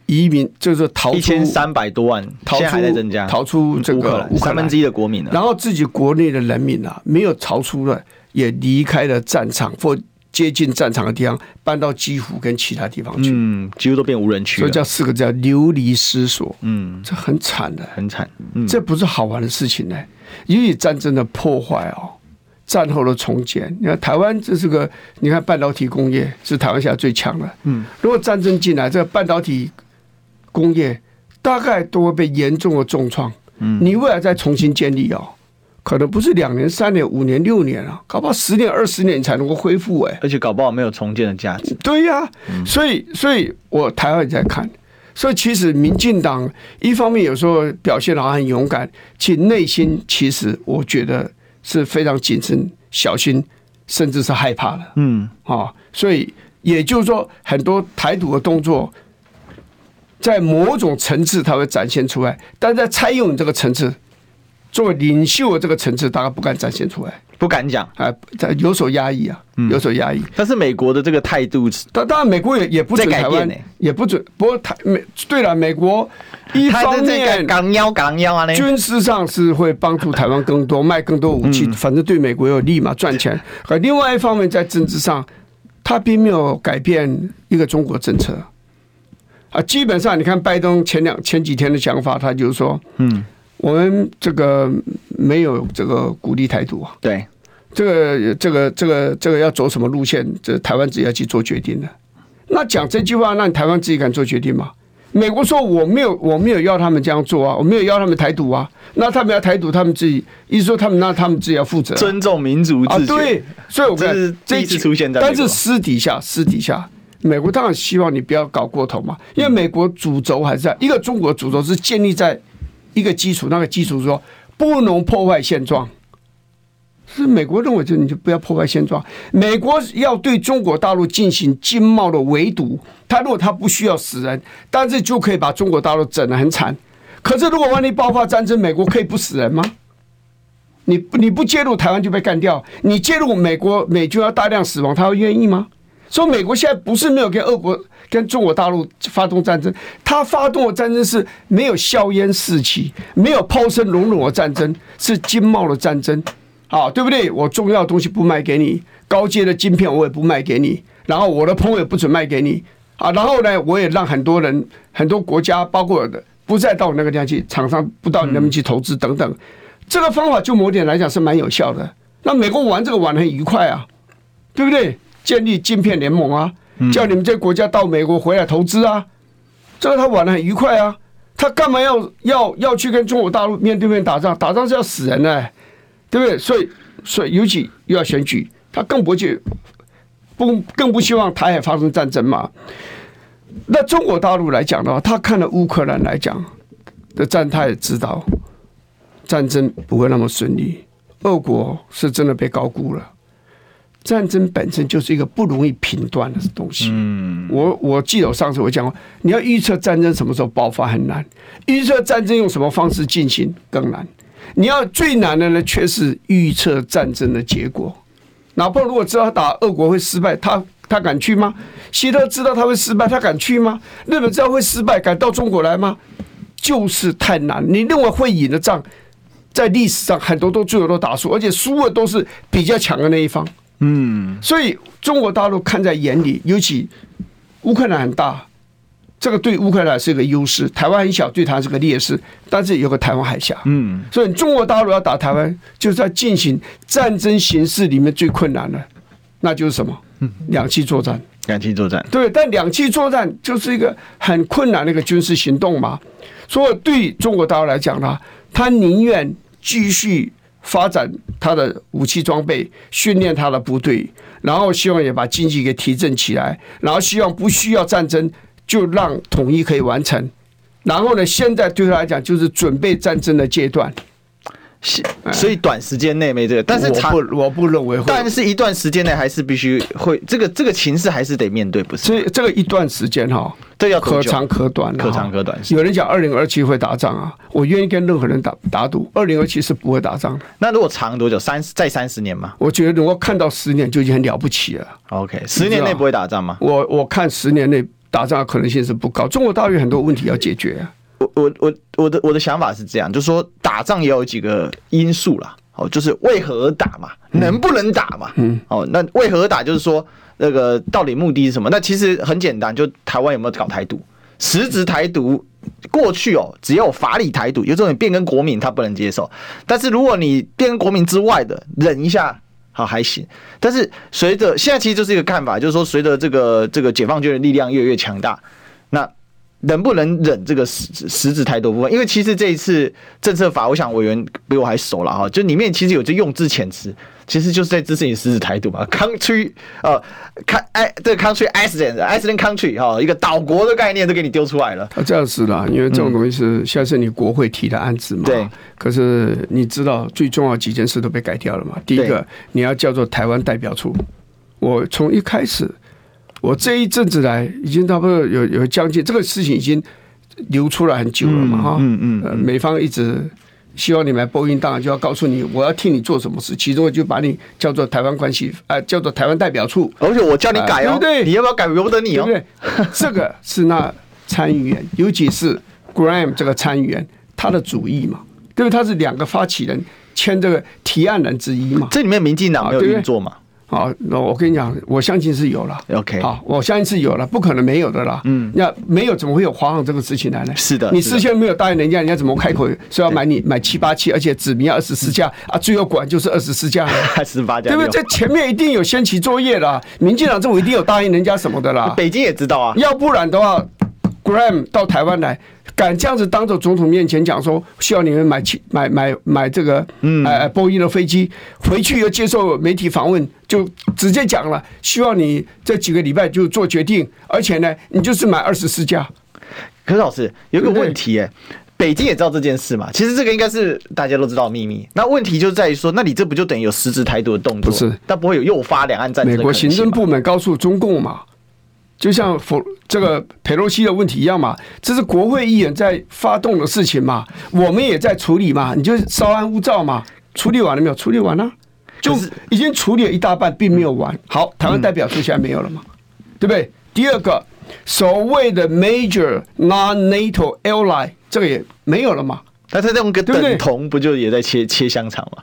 移民，就是逃出一千三百多万，逃出还在增加，逃出这个三分之一的国民，然后自己国内的人民啊，没有逃出了，也离开了战场或。接近战场的地方搬到基辅跟其他地方去，嗯，几乎都变无人区，所以叫四个字叫流离失所，嗯，这很惨的，很惨，嗯，这不是好玩的事情呢。因为战争的破坏哦，战后的重建，你看台湾这是个，你看半导体工业是台湾现在最强的，嗯，如果战争进来，这个半导体工业大概都会被严重的重创，嗯，你未来再重新建立哦。可能不是两年、三年、五年、六年啊，搞不好十年、二十年才能够恢复哎，而且搞不好没有重建的价值。对呀、啊，所以，所以我台湾也在看，所以其实民进党一方面有时候表现得很勇敢，其内心其实我觉得是非常谨慎、小心，甚至是害怕的。嗯，啊，所以也就是说，很多台独的动作，在某种层次它会展现出来，但在蔡英文这个层次。作为领袖的这个层次，大概不敢展现出来，不敢讲啊，在有所压抑啊，有所压抑。但是美国的这个态度，当当然美国也也不准台湾，也不准。不过台美对了，美国一方面港腰港腰啊，军事上是会帮助台湾更多，卖更多武器，反正对美国有利嘛，赚钱。而另外一方面，在政治上，他并没有改变一个中国政策啊。基本上，你看拜登前两前几天的讲法，他就是说，嗯。我们这个没有这个鼓励台独啊，对，这个这个这个这个要走什么路线，这台湾自己要去做决定的。那讲这句话，那你台湾自己敢做决定吗？美国说我没有我没有要他们这样做啊，我没有要他们台独啊，那他们要台独，他们自己意思说他们那他们自己要负责，尊重民族自啊。对，所以我这是第一次出现在，但是私底下私底下，美国当然希望你不要搞过头嘛，因为美国主轴还是在一个中国主轴是建立在。一个基础，那个基础说不能破坏现状，是美国认为就你就不要破坏现状。美国要对中国大陆进行经贸的围堵，他如果他不需要死人，但是就可以把中国大陆整得很惨。可是如果万一爆发战争，美国可以不死人吗？你你不介入台湾就被干掉，你介入美国美军要大量死亡，他会愿意吗？所以美国现在不是没有跟俄国。跟中国大陆发动战争，他发动的战争是没有硝烟四起，没有炮声隆隆的战争，是经贸的战争，啊，对不对？我重要的东西不卖给你，高阶的晶片我也不卖给你，然后我的朋友也不准卖给你，啊，然后呢，我也让很多人、很多国家，包括的不再到那个地方去，厂商不到你那边去投资等等，这个方法就某点来讲是蛮有效的。那美国玩这个玩的很愉快啊，对不对？建立晶片联盟啊。叫你们这些国家到美国回来投资啊，这个他玩的很愉快啊，他干嘛要要要去跟中国大陆面对面打仗？打仗是要死人的，对不对？所以所以尤其又要选举，他更不去不更不希望台海发生战争嘛。那中国大陆来讲的话，他看了乌克兰来讲的战，他也知道战争不会那么顺利，俄国是真的被高估了。战争本身就是一个不容易评断的东西。嗯，我我记得我上次我讲过，你要预测战争什么时候爆发很难，预测战争用什么方式进行更难。你要最难的呢，却是预测战争的结果。哪怕如果知道他打俄国会失败，他他敢去吗？希特知道他会失败，他敢去吗？日本知道会失败，敢到中国来吗？就是太难。你认为会赢的仗，在历史上很多都最后都打输，而且输的都是比较强的那一方。嗯，所以中国大陆看在眼里，尤其乌克兰很大，这个对乌克兰是一个优势；台湾很小，对它是个劣势。但是有个台湾海峡，嗯，所以中国大陆要打台湾，就是在进行战争形式里面最困难的，那就是什么？嗯，两栖作战。两栖作战，对，但两栖作战就是一个很困难的一个军事行动嘛。所以对中国大陆来讲呢，他宁愿继续。发展他的武器装备，训练他的部队，然后希望也把经济给提振起来，然后希望不需要战争，就让统一可以完成。然后呢，现在对他来讲就是准备战争的阶段。所以短时间内没这个，但是长我不我不认为会，但是一段时间内还是必须会这个这个情势还是得面对，不是？所以这个一段时间哈，这要可长可短，可长可短。有人讲二零二七会打仗啊，我愿意跟任何人打打赌，二零二七是不会打仗的。那如果长多久？三再三十年吗？我觉得如果看到十年就已经很了不起了。OK，十年内不会打仗吗？我我看十年内打仗的可能性是不高。中国大陆很多问题要解决啊。我我我我的我的想法是这样，就是说打仗也有几个因素啦，哦，就是为何而打嘛，能不能打嘛，嗯，哦，那为何而打就是说那个到底目的是什么？那其实很简单，就台湾有没有搞台独？实质台独过去哦，只要有法理台独，有这种变更国民他不能接受，但是如果你变更国民之外的忍一下，好还行。但是随着现在其实就是一个看法，就是说随着这个这个解放军的力量越来越强大，那。能不能忍这个实实质台独部分？因为其实这一次政策法，我想委员比我还熟了哈，就里面其实有这用字遣词，其实就是在支持你实质台独嘛。Country 呃，看哎，这个 Country Iceland，Iceland Country 哈，一个岛国的概念都给你丢出来了。啊，这样是啦，因为这种东西是现在是你国会提的案子嘛。对。可是你知道最重要几件事都被改掉了嘛？第一个，你要叫做台湾代表处。我从一开始。我这一阵子来，已经差不多有有将近这个事情已经流出来很久了嘛哈，嗯嗯，嗯，美方一直希望你买波音，当然就要告诉你，我要替你做什么事，其中就把你叫做台湾关系，呃，叫做台湾代表处，而且我叫你改哦，对不对？你要不要改，由不得你哦，对不对？这个是那参议员，尤其是 Graham 这个参议员，他的主意嘛，对不对？他是两个发起人签这个提案人之一嘛，这里面民进党没有运作嘛？好，那我跟你讲，我相信是有了。OK，好，我相信是有了，不可能没有的啦。嗯，那没有怎么会有华航这个事情来呢？是的，你事先没有答应人家，人家怎么开口说要买你买七八七，而且指明二十四架 啊？最后果然就是二十四架，还十八架，对不对？这前面一定有先期作业啦，民进党政府一定有答应人家什么的啦。北京也知道啊，要不然的话，Graham 到台湾来。敢这样子当着总统面前讲说，需要你们买起买买买这个，嗯，呃，波音的飞机，回去又接受媒体访问，就直接讲了，希望你这几个礼拜就做决定，而且呢，你就是买二十四架。可是老师有个问题，哎，北京也知道这件事嘛？其实这个应该是大家都知道的秘密。那问题就在于说，那你这不就等于有实质态度的动作？不是，但不会有诱发两岸战争。美国行政部门告诉中共嘛。就像佛这个佩洛西的问题一样嘛，这是国会议员在发动的事情嘛，我们也在处理嘛，你就稍安勿躁嘛，处理完了没有？处理完了，就已经处理了一大半，并没有完。好，台湾代表处现在没有了嘛，对不对？第二个，所谓的 major non-NATO ally 这个也没有了嘛，但是这种个等同不就也在切切香肠吗？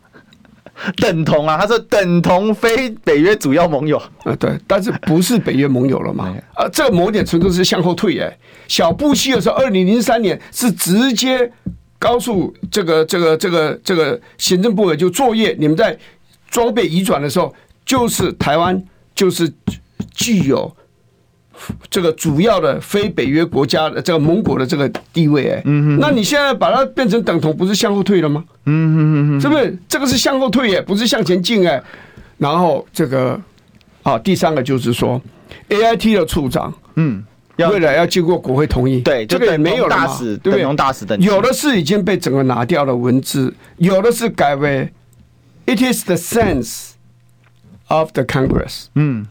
等同啊，他说等同非北约主要盟友啊，对，但是不是北约盟友了嘛？啊，这某点程度是向后退哎。小布希的时候，二零零三年是直接告诉这个这个这个这个行政部门就作业，你们在装备移转的时候，就是台湾就是具有。这个主要的非北约国家的这个盟国的这个地位，哎，嗯，那你现在把它变成等同，不是向后退了吗？嗯嗯嗯，是不是？这个是向后退，哎，不是向前进，哎。然后这个，啊，第三个就是说，AIT 的处长，嗯，未来要经过国会同意，对，这个也没有了嘛，对不对？大使等有的是已经被整个拿掉了文字，有的是改为，It is the sense of the Congress，嗯。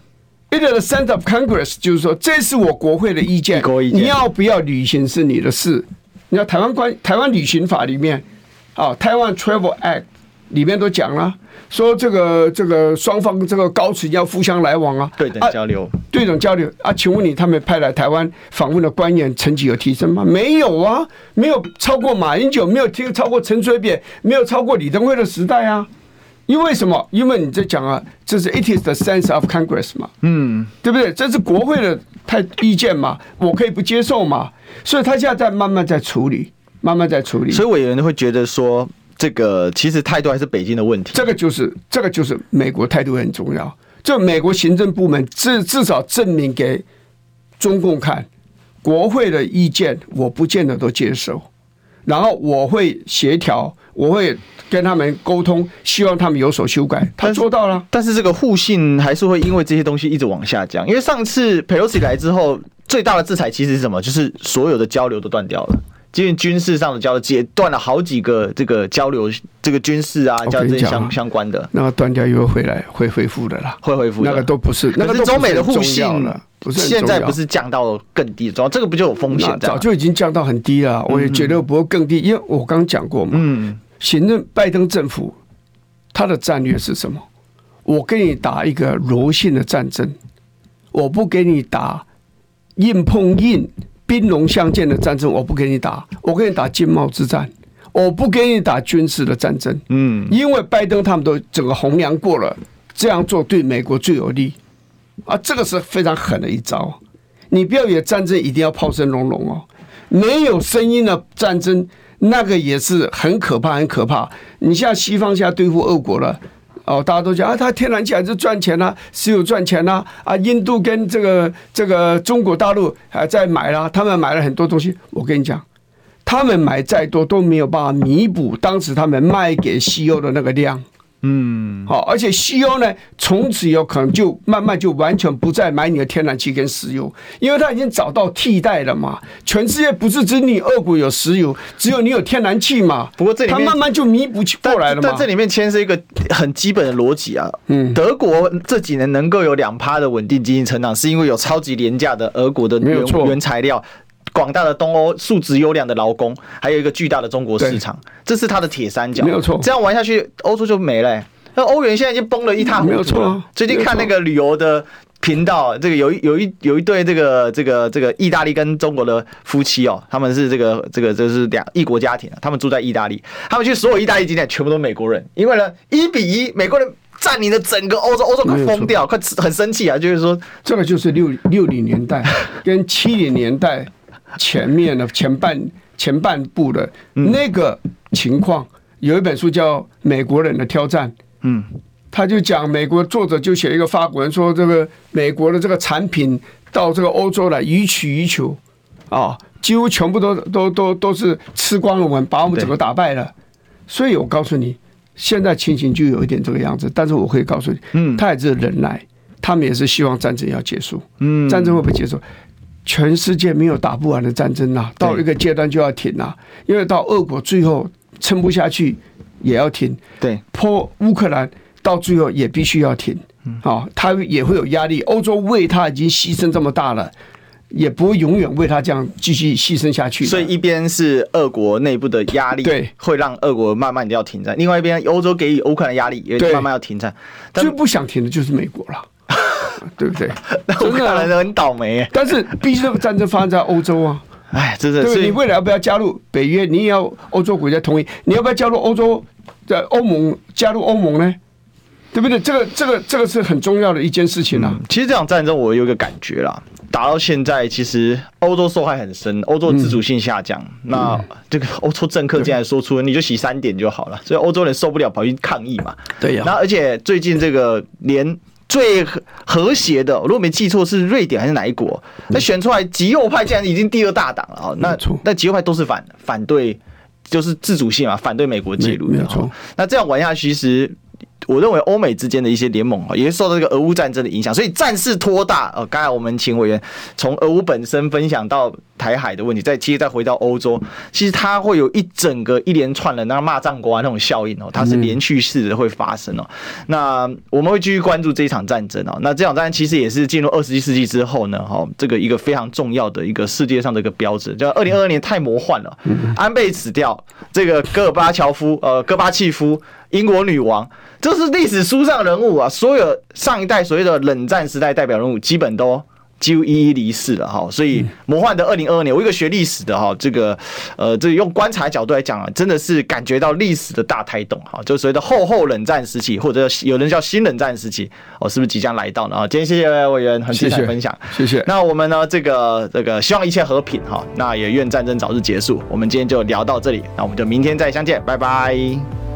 The sense of Congress 就是说，这是我国会的意见，你要不要履行是你的事。你要台湾关台湾旅行法里面，啊，台湾 Travel Act 里面都讲了，说这个这个双方这个高层要互相来往啊，对等交流，对等交流啊。请问你，他们派来台湾访问的官员成绩有提升吗？没有啊，没有超过马英九，没有听超过陈水扁，没有超过李登辉的时代啊。因为什么？因为你在讲啊，这是 it is the sense of Congress 嘛，嗯，对不对？这是国会的太意见嘛，我可以不接受嘛，所以他现在在慢慢在处理，慢慢在处理。所以委员会觉得说，这个其实态度还是北京的问题。这个就是这个就是美国态度很重要。这美国行政部门至至少证明给中共看，国会的意见我不见得都接受。然后我会协调，我会跟他们沟通，希望他们有所修改。他做到了，但是，这个互信还是会因为这些东西一直往下降。因为上次佩洛西来之后，最大的制裁其实是什么？就是所有的交流都断掉了。因为军事上的交流，截断了好几个这个交流，这个军事啊，交相相关的，那个断掉又会回来，会恢复的啦，会恢复。那个都不是，那个是中美的互信现在不是降到更低，主要这个不就有风险？早就已经降到很低了，我也觉得不会更低，因为我刚讲过嘛，嗯，行政拜登政府他的战略是什么？我跟你打一个柔性的战争，我不给你打硬碰硬。兵戎相见的战争，我不给你打，我跟你打经贸之战，我不给你打军事的战争。嗯，因为拜登他们都整个弘扬过了，这样做对美国最有利啊，这个是非常狠的一招。你不要以为战争一定要炮声隆隆哦，没有声音的战争，那个也是很可怕，很可怕。你像西方现在对付俄国了。哦，大家都讲啊，他天然气还是赚钱呐，石油赚钱呐，啊，印度跟这个这个中国大陆还在买啦，他们买了很多东西。我跟你讲，他们买再多都没有办法弥补当时他们卖给西欧的那个量。嗯，好，而且西欧呢，从此有可能就慢慢就完全不再买你的天然气跟石油，因为他已经找到替代了嘛。全世界不是只你俄国有石油，只有你有天然气嘛。不过这里面他慢慢就弥补过来了嘛。但这里面牵涉一个很基本的逻辑啊。嗯，德国这几年能够有两趴的稳定经济成长，是因为有超级廉价的俄国的原原材料。广大的东欧素质优良的劳工，还有一个巨大的中国市场，这是它的铁三角。没有错，这样玩下去，欧洲就没了、欸。那欧元现在已经崩了一塌糊涂。没有错，最近看那个旅游的频道，这个有一有一有一对这个这个这个意大利跟中国的夫妻哦，他们是这个这个这是两异国家庭，他们住在意大利，他们去所有意大利景点全部都是美国人，因为呢一比一美国人占领了整个欧洲，欧洲快疯掉，快很生气啊，就是说这个就是六六零年代跟七零年代。前面的 前半前半部的那个情况，有一本书叫《美国人的挑战》，嗯，他就讲美国作者就写一个法国人说，这个美国的这个产品到这个欧洲来予取予求。啊，几乎全部都都都都是吃光了我们，把我们整个打败了。所以我告诉你，现在情形就有一点这个样子，但是我可以告诉你，嗯，他也是忍耐，他们也是希望战争要结束，嗯，战争会不会结束？全世界没有打不完的战争呐，到一个阶段就要停呐，因为到俄国最后撑不下去也要停，对，破乌克兰到最后也必须要停，啊，他也会有压力。欧洲为他已经牺牲这么大了，也不会永远为他这样继续牺牲下去。所以一边是俄国内部的压力，对，会让俄国慢慢的要停战；另外一边欧洲给予乌克兰压力，也慢慢要停战。最不想停的就是美国了。对不对？那乌克兰人很倒霉。但是，毕竟这个战争发生在欧洲啊。哎，真的。对，你未来要不要加入北约？你也要欧洲国家同意。你要不要加入欧洲的欧盟？加入欧盟呢？对不对？这个、这个、这个是很重要的一件事情啊。其实这场战争，我有一个感觉啦，打到现在，其实欧洲受害很深，欧洲自主性下降。那这个欧洲政客竟然说出，你就洗三点就好了，所以欧洲人受不了，跑去抗议嘛。对呀。那而且最近这个连。最和和谐的，如果没记错是瑞典还是哪一国？那选出来极右派竟然已经第二大党了啊！那那极右派都是反反对，就是自主性嘛，反对美国介入的。没错。那这样玩下去，其实。我认为欧美之间的一些联盟啊，也是受到这个俄乌战争的影响，所以战事拖大。呃，刚才我们请委员从俄乌本身分享到台海的问题，再其实再回到欧洲，其实它会有一整个一连串的那个骂战国啊那种效应哦，它是连续式的会发生哦。那我们会继续关注这一场战争哦。那这场战争其实也是进入二十一世纪之后呢，哈，这个一个非常重要的一个世界上的一个标志，叫二零二二年太魔幻了，安倍死掉，这个戈尔巴乔夫呃戈巴契夫。英国女王，这是历史书上人物啊！所有上一代所谓的冷战时代代表人物，基本都几乎一一离世了哈。所以魔幻的二零二二年，我一个学历史的哈，这个呃，这个用观察角度来讲啊，真的是感觉到历史的大胎动哈。就所谓的后后冷战时期，或者有人叫新冷战时期，哦，是不是即将来到呢？啊，今天谢谢委员很精彩分享，谢谢。那我们呢，这个这个希望一切和平哈，那也愿战争早日结束。我们今天就聊到这里，那我们就明天再相见，拜拜。